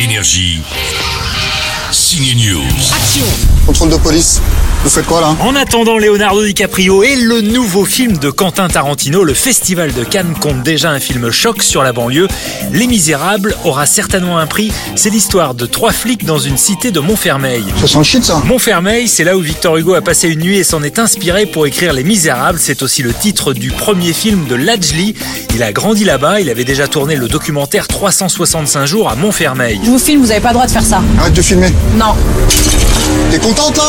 Énergie. Signe News. Contrôle de police. Vous faites quoi là En attendant Leonardo DiCaprio et le nouveau film de Quentin Tarantino, le Festival de Cannes compte déjà un film choc sur la banlieue. Les Misérables aura certainement un prix. C'est l'histoire de trois flics dans une cité de Montfermeil. Ça sent le shit ça Montfermeil, c'est là où Victor Hugo a passé une nuit et s'en est inspiré pour écrire Les Misérables. C'est aussi le titre du premier film de Lajli. Il a grandi là-bas, il avait déjà tourné le documentaire 365 jours à Montfermeil. Je vous filme, vous avez pas le droit de faire ça. Arrête de filmer. Non. T'es contente là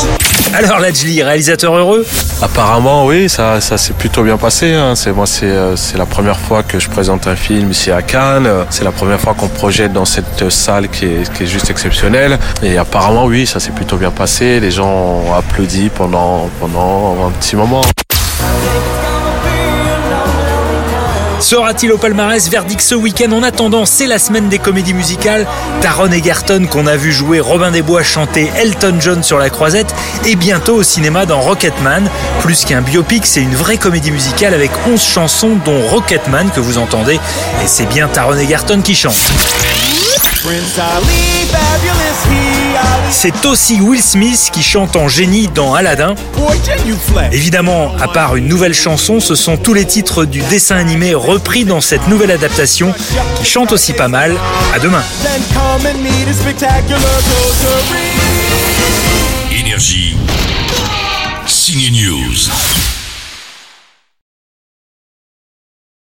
Alors Lajli, réalisateur heureux? Apparemment, oui, ça, ça s'est plutôt bien passé. hein. C'est moi, c'est euh, c'est la première fois que je présente un film ici à Cannes. C'est la première fois qu'on projette dans cette salle qui est, qui est juste exceptionnelle. Et apparemment, oui, ça s'est plutôt bien passé. Les gens ont applaudi pendant pendant un petit moment. Sera-t-il au palmarès Verdict ce week-end En attendant, c'est la semaine des comédies musicales. Taron Egerton qu'on a vu jouer Robin des Bois chanter Elton John sur la croisette et bientôt au cinéma dans Rocketman. Plus qu'un biopic, c'est une vraie comédie musicale avec 11 chansons dont Rocketman que vous entendez et c'est bien Taron Egerton qui chante. C'est aussi Will Smith qui chante en génie dans Aladdin. Évidemment, à part une nouvelle chanson, ce sont tous les titres du dessin animé repris dans cette nouvelle adaptation qui chante aussi pas mal. À demain. Énergie. Signe News.